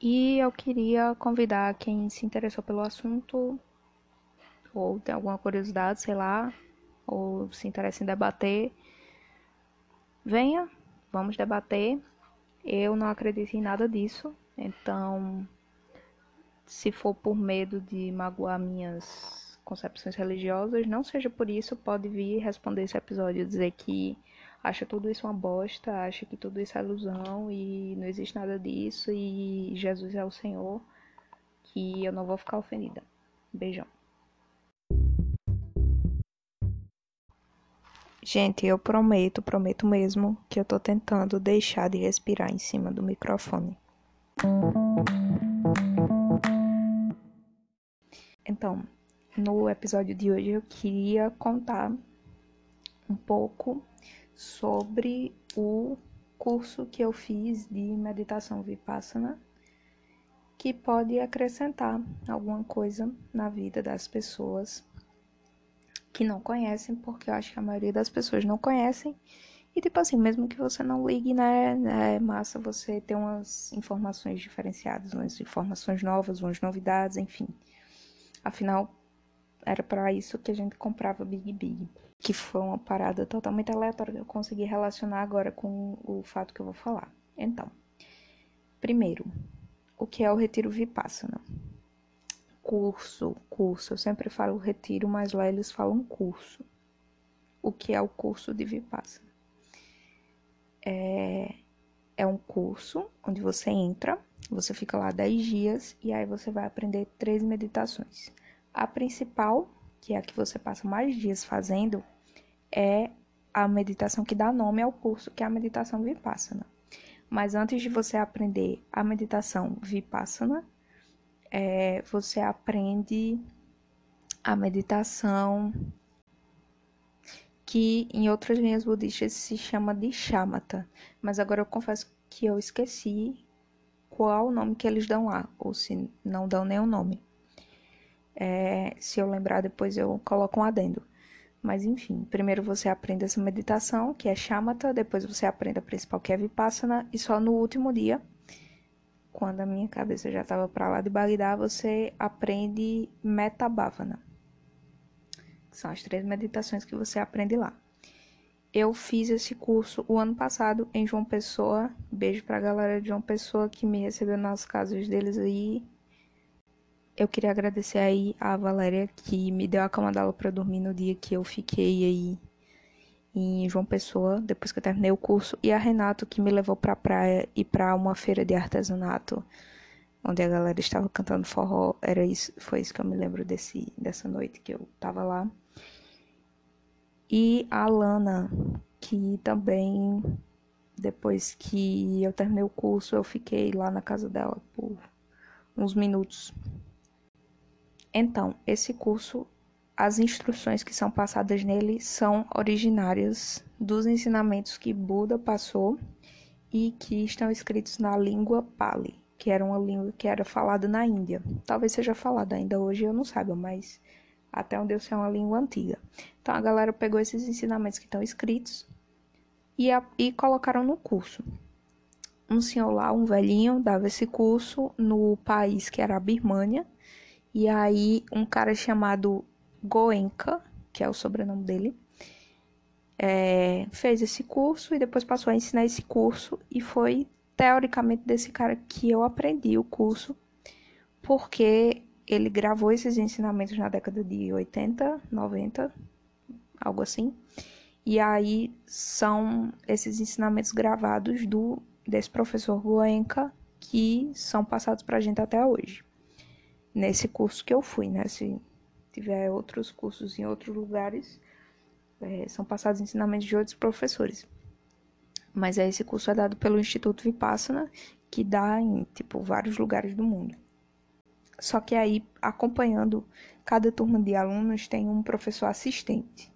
E eu queria convidar quem se interessou pelo assunto ou tem alguma curiosidade, sei lá, ou se interessa em debater, venha, vamos debater. Eu não acredito em nada disso, então, se for por medo de magoar minhas concepções religiosas, não seja por isso, pode vir responder esse episódio e dizer que acha tudo isso uma bosta, acha que tudo isso é ilusão e não existe nada disso e Jesus é o Senhor, que eu não vou ficar ofendida. Beijão. Gente, eu prometo, prometo mesmo que eu tô tentando deixar de respirar em cima do microfone. Então, no episódio de hoje eu queria contar um pouco sobre o curso que eu fiz de meditação vipassana que pode acrescentar alguma coisa na vida das pessoas que não conhecem, porque eu acho que a maioria das pessoas não conhecem. E tipo assim, mesmo que você não ligue, né, é massa você ter umas informações diferenciadas, umas informações novas, umas novidades, enfim. Afinal, era para isso que a gente comprava Big Big, que foi uma parada totalmente aleatória que eu consegui relacionar agora com o fato que eu vou falar. Então, primeiro, o que é o retiro Vipassana? curso, curso. Eu sempre falo retiro, mas lá eles falam curso. O que é o curso de Vipassana? É, é um curso onde você entra, você fica lá 10 dias e aí você vai aprender três meditações. A principal, que é a que você passa mais dias fazendo, é a meditação que dá nome ao curso, que é a meditação Vipassana. Mas antes de você aprender a meditação Vipassana, é, você aprende a meditação que em outras linhas budistas se chama de shamatha, mas agora eu confesso que eu esqueci qual o nome que eles dão lá, ou se não dão nenhum nome. É, se eu lembrar depois eu coloco um adendo. Mas enfim, primeiro você aprende essa meditação, que é shamatha, depois você aprende a principal, que é vipassana, e só no último dia quando a minha cabeça já estava para lá de Bagdá, você aprende Metabhavana. São as três meditações que você aprende lá. Eu fiz esse curso o ano passado em João Pessoa. Beijo para a galera de João Pessoa que me recebeu nas casas deles aí. Eu queria agradecer aí a Valéria que me deu a cama dela para dormir no dia que eu fiquei aí em João Pessoa, depois que eu terminei o curso, e a Renato que me levou para a praia e para uma feira de artesanato, onde a galera estava cantando forró. Era isso, foi isso que eu me lembro desse dessa noite que eu estava lá. E a Lana, que também depois que eu terminei o curso, eu fiquei lá na casa dela por uns minutos. Então, esse curso as instruções que são passadas nele são originárias dos ensinamentos que Buda passou e que estão escritos na língua Pali, que era uma língua que era falada na Índia. Talvez seja falada ainda hoje, eu não saiba, mas até onde eu sei é uma língua antiga. Então a galera pegou esses ensinamentos que estão escritos e, a, e colocaram no curso. Um senhor lá, um velhinho, dava esse curso no país que era a Birmânia. E aí um cara chamado Goenka, que é o sobrenome dele, é, fez esse curso e depois passou a ensinar esse curso e foi teoricamente desse cara que eu aprendi o curso, porque ele gravou esses ensinamentos na década de 80, 90, algo assim. E aí são esses ensinamentos gravados do desse professor Goenka que são passados para a gente até hoje. Nesse curso que eu fui, nesse tiver outros cursos em outros lugares, é, são passados ensinamentos de outros professores. Mas é, esse curso é dado pelo Instituto Vipassana, que dá em tipo vários lugares do mundo. Só que aí, acompanhando cada turma de alunos, tem um professor assistente.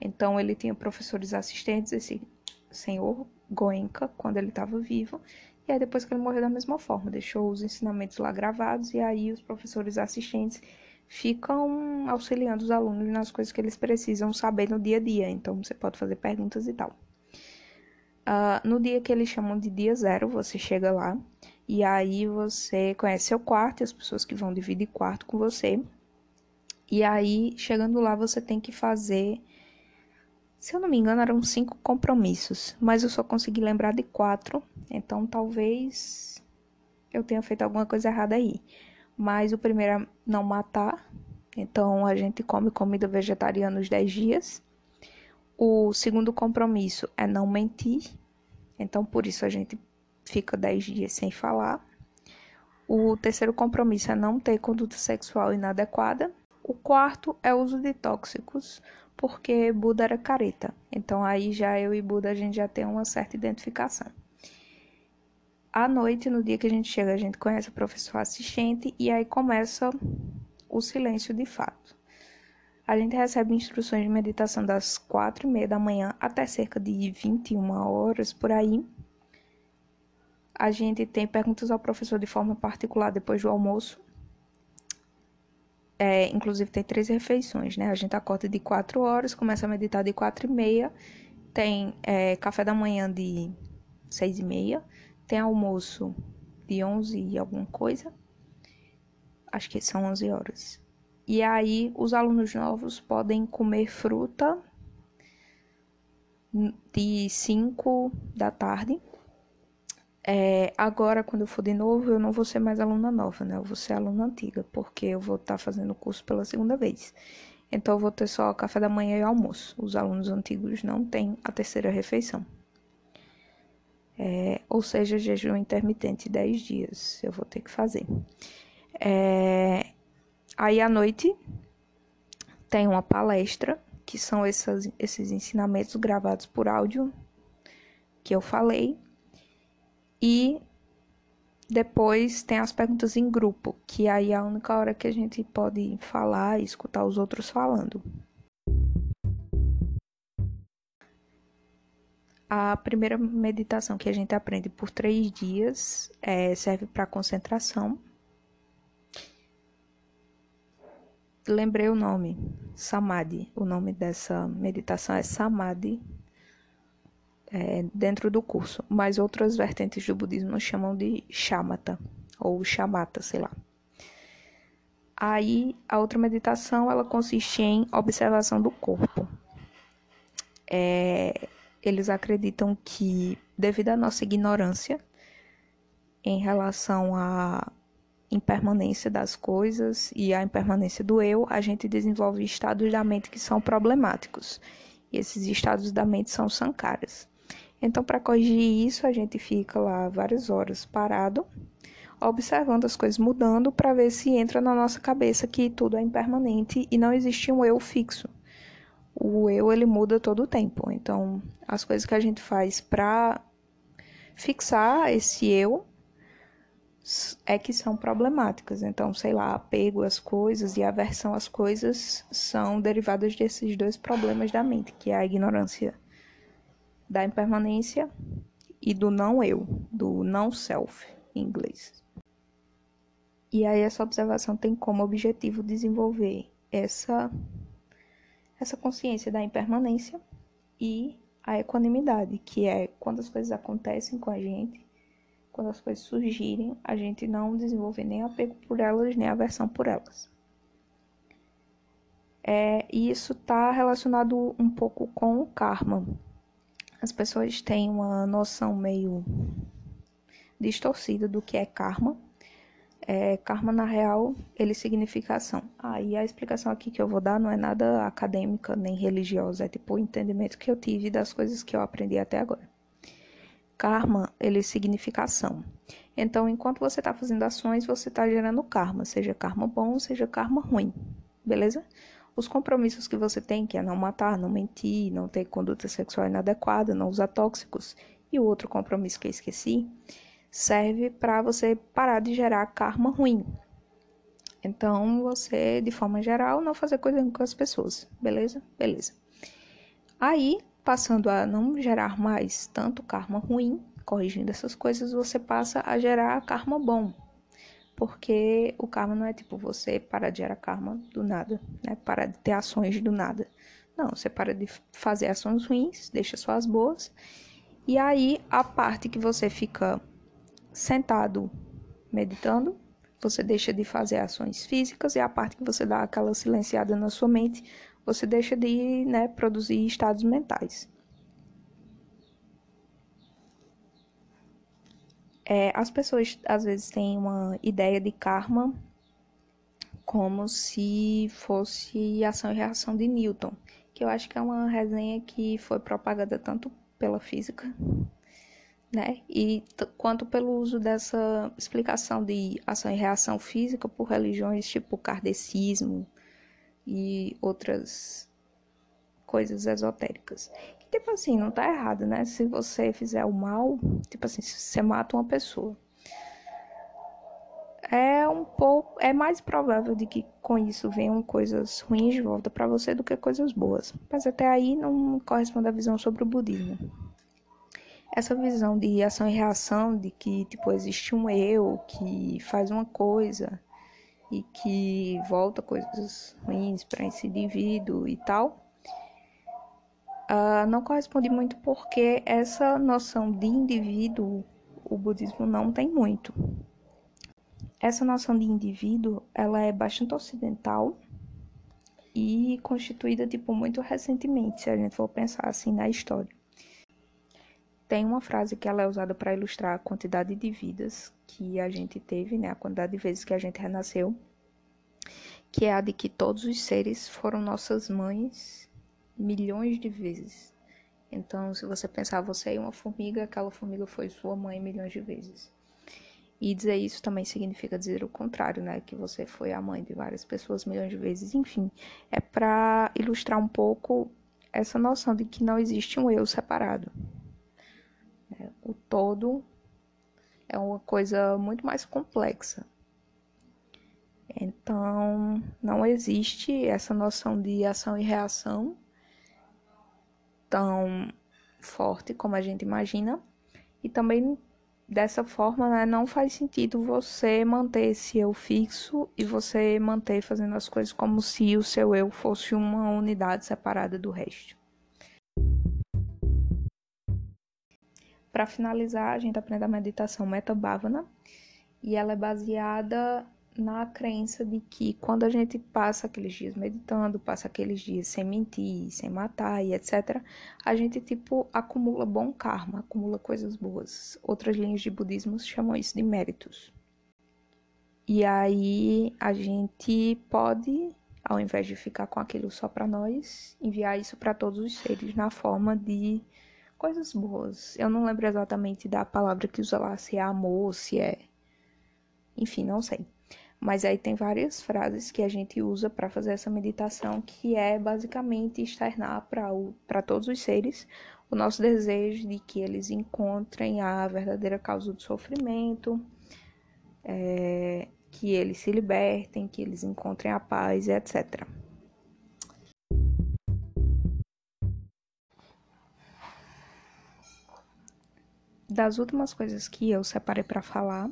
Então, ele tinha professores assistentes, esse senhor Goenka, quando ele estava vivo, e aí depois que ele morreu da mesma forma, deixou os ensinamentos lá gravados, e aí os professores assistentes ficam auxiliando os alunos nas coisas que eles precisam saber no dia a dia. Então, você pode fazer perguntas e tal. Uh, no dia que eles chamam de dia zero, você chega lá E aí você conhece seu quarto e as pessoas que vão dividir quarto com você. E aí, chegando lá, você tem que fazer. Se eu não me engano, eram cinco compromissos, mas eu só consegui lembrar de quatro. Então talvez eu tenha feito alguma coisa errada aí. Mas o primeiro é não matar. Então a gente come comida vegetariana os 10 dias. O segundo compromisso é não mentir. Então por isso a gente fica 10 dias sem falar. O terceiro compromisso é não ter conduta sexual inadequada. O quarto é uso de tóxicos, porque Buda era careta. Então aí já eu e Buda a gente já tem uma certa identificação. À noite, no dia que a gente chega, a gente conhece o professor assistente e aí começa o silêncio de fato. A gente recebe instruções de meditação das quatro e meia da manhã até cerca de 21 horas por aí. A gente tem perguntas ao professor de forma particular depois do almoço. É, inclusive tem três refeições, né? A gente acorda de quatro horas, começa a meditar de quatro e meia, tem é, café da manhã de seis e meia, tem almoço de 11 e alguma coisa. Acho que são 11 horas. E aí os alunos novos podem comer fruta de 5 da tarde. É, agora, quando eu for de novo, eu não vou ser mais aluna nova, né? Eu vou ser aluna antiga, porque eu vou estar tá fazendo o curso pela segunda vez. Então, eu vou ter só café da manhã e almoço. Os alunos antigos não têm a terceira refeição. É, ou seja, jejum intermitente 10 dias eu vou ter que fazer. É, aí à noite tem uma palestra, que são essas, esses ensinamentos gravados por áudio que eu falei. E depois tem as perguntas em grupo, que aí é a única hora que a gente pode falar e escutar os outros falando. A primeira meditação que a gente aprende por três dias é, serve para concentração. Lembrei o nome, Samadhi. O nome dessa meditação é Samadhi, é, dentro do curso. Mas outras vertentes do budismo chamam de Shamatha, ou Shamatha, sei lá. Aí, a outra meditação, ela consiste em observação do corpo. É, eles acreditam que, devido à nossa ignorância em relação à impermanência das coisas e à impermanência do eu, a gente desenvolve estados da mente que são problemáticos. E esses estados da mente são sankaras. Então, para corrigir isso, a gente fica lá várias horas parado, observando as coisas mudando para ver se entra na nossa cabeça que tudo é impermanente e não existe um eu fixo o eu ele muda todo o tempo. Então, as coisas que a gente faz para fixar esse eu é que são problemáticas. Então, sei lá, apego às coisas e aversão às coisas são derivadas desses dois problemas da mente, que é a ignorância da impermanência e do não eu, do não self em inglês. E aí essa observação tem como objetivo desenvolver essa essa consciência da impermanência e a equanimidade, que é quando as coisas acontecem com a gente, quando as coisas surgirem, a gente não desenvolver nem apego por elas, nem aversão por elas. É, e isso está relacionado um pouco com o karma. As pessoas têm uma noção meio distorcida do que é karma é, karma, na real, ele significa ação. Ah, a explicação aqui que eu vou dar não é nada acadêmica nem religiosa, é tipo o entendimento que eu tive das coisas que eu aprendi até agora. Karma, ele significa ação. Então, enquanto você está fazendo ações, você está gerando karma, seja karma bom, seja karma ruim, beleza? Os compromissos que você tem, que é não matar, não mentir, não ter conduta sexual inadequada, não usar tóxicos, e o outro compromisso que eu esqueci, serve para você parar de gerar karma ruim. Então, você, de forma geral, não fazer coisa com as pessoas, beleza? Beleza. Aí, passando a não gerar mais tanto karma ruim, corrigindo essas coisas, você passa a gerar karma bom. Porque o karma não é tipo você parar de gerar karma do nada, né? Parar de ter ações do nada. Não, você para de fazer ações ruins, deixa só as boas. E aí, a parte que você fica sentado meditando, você deixa de fazer ações físicas e a parte que você dá aquela silenciada na sua mente, você deixa de né, produzir estados mentais. É, as pessoas às vezes têm uma ideia de karma como se fosse ação e reação de Newton, que eu acho que é uma resenha que foi propagada tanto pela física, né, e quanto pelo uso dessa explicação de ação e reação física por religiões tipo kardecismo e outras coisas esotéricas. Tipo assim, não tá errado, né? Se você fizer o mal, tipo assim, se você mata uma pessoa, é um pouco é mais provável de que com isso venham coisas ruins de volta para você do que coisas boas. Mas até aí não corresponde à visão sobre o budismo. Essa visão de ação e reação, de que tipo existe um eu que faz uma coisa e que volta coisas ruins para esse indivíduo e tal, uh, não corresponde muito porque essa noção de indivíduo o budismo não tem muito essa noção de indivíduo, ela é bastante ocidental e constituída tipo muito recentemente, se a gente for pensar assim na história. Tem uma frase que ela é usada para ilustrar a quantidade de vidas que a gente teve, né, a quantidade de vezes que a gente renasceu, que é a de que todos os seres foram nossas mães milhões de vezes. Então, se você pensar você é uma formiga, aquela formiga foi sua mãe milhões de vezes. E dizer isso também significa dizer o contrário, né? Que você foi a mãe de várias pessoas milhões de vezes. Enfim, é para ilustrar um pouco essa noção de que não existe um eu separado. Né? O todo é uma coisa muito mais complexa. Então, não existe essa noção de ação e reação tão forte como a gente imagina. E também dessa forma, né, não faz sentido você manter esse eu fixo e você manter fazendo as coisas como se o seu eu fosse uma unidade separada do resto. Para finalizar, a gente aprende a meditação Metabhavana e ela é baseada na crença de que quando a gente passa aqueles dias meditando, passa aqueles dias sem mentir, sem matar e etc, a gente tipo acumula bom karma, acumula coisas boas. Outras linhas de budismo chamam isso de méritos. E aí a gente pode, ao invés de ficar com aquilo só para nós, enviar isso para todos os seres na forma de coisas boas. Eu não lembro exatamente da palavra que usa lá, se é amor, se é. Enfim, não sei. Mas aí tem várias frases que a gente usa para fazer essa meditação, que é basicamente externar para todos os seres o nosso desejo de que eles encontrem a verdadeira causa do sofrimento, é, que eles se libertem, que eles encontrem a paz, etc. Das últimas coisas que eu separei para falar,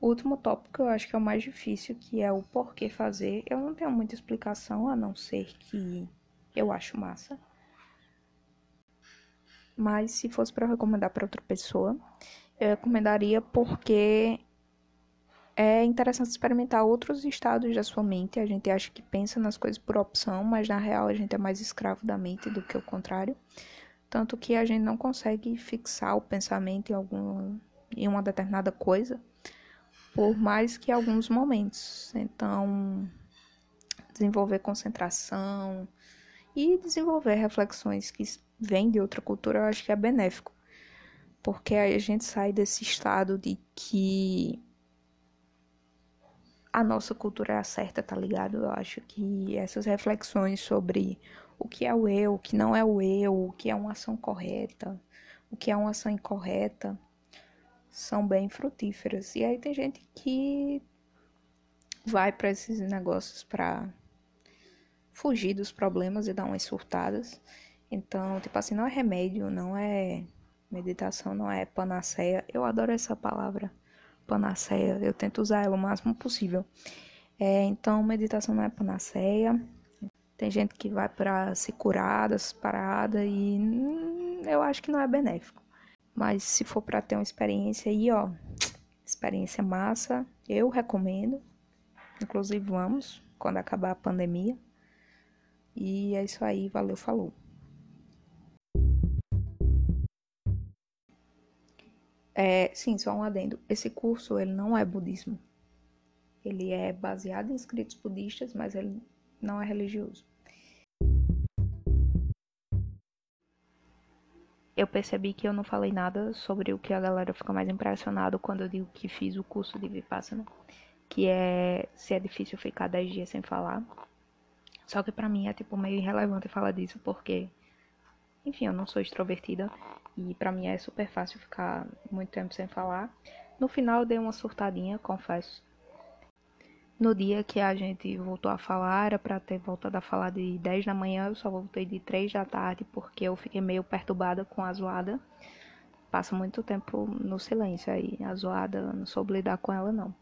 o último tópico eu acho que é o mais difícil, que é o porquê fazer. Eu não tenho muita explicação, a não ser que eu acho massa. Mas se fosse para recomendar para outra pessoa, eu recomendaria porque é interessante experimentar outros estados da sua mente. A gente acha que pensa nas coisas por opção, mas na real a gente é mais escravo da mente do que o contrário. Tanto que a gente não consegue fixar o pensamento em, algum, em uma determinada coisa por mais que alguns momentos. Então, desenvolver concentração e desenvolver reflexões que vêm de outra cultura, eu acho que é benéfico. Porque aí a gente sai desse estado de que a nossa cultura é a certa, tá ligado? Eu acho que essas reflexões sobre o que é o eu, o que não é o eu, o que é uma ação correta, o que é uma ação incorreta, são bem frutíferas. E aí tem gente que vai para esses negócios para fugir dos problemas e dar umas surtadas. Então, tipo assim, não é remédio, não é meditação, não é panaceia. Eu adoro essa palavra, panaceia. Eu tento usar ela o máximo possível. É, então, meditação não é panaceia. Tem gente que vai para se curar das paradas e hum, eu acho que não é benéfico. Mas se for para ter uma experiência aí, ó, Experiência massa, eu recomendo. Inclusive, vamos quando acabar a pandemia. E é isso aí, valeu, falou. É, sim, só um adendo. Esse curso ele não é budismo. Ele é baseado em escritos budistas, mas ele não é religioso. Eu percebi que eu não falei nada sobre o que a galera fica mais impressionado quando eu digo que fiz o curso de Vipassana, que é se é difícil ficar 10 dias sem falar. Só que para mim é tipo meio irrelevante falar disso porque enfim, eu não sou extrovertida e para mim é super fácil ficar muito tempo sem falar. No final dei uma surtadinha, confesso. No dia que a gente voltou a falar, era para ter voltado a falar de 10 da manhã, eu só voltei de 3 da tarde porque eu fiquei meio perturbada com a zoada. Passo muito tempo no silêncio aí, a zoada, não soube lidar com ela não.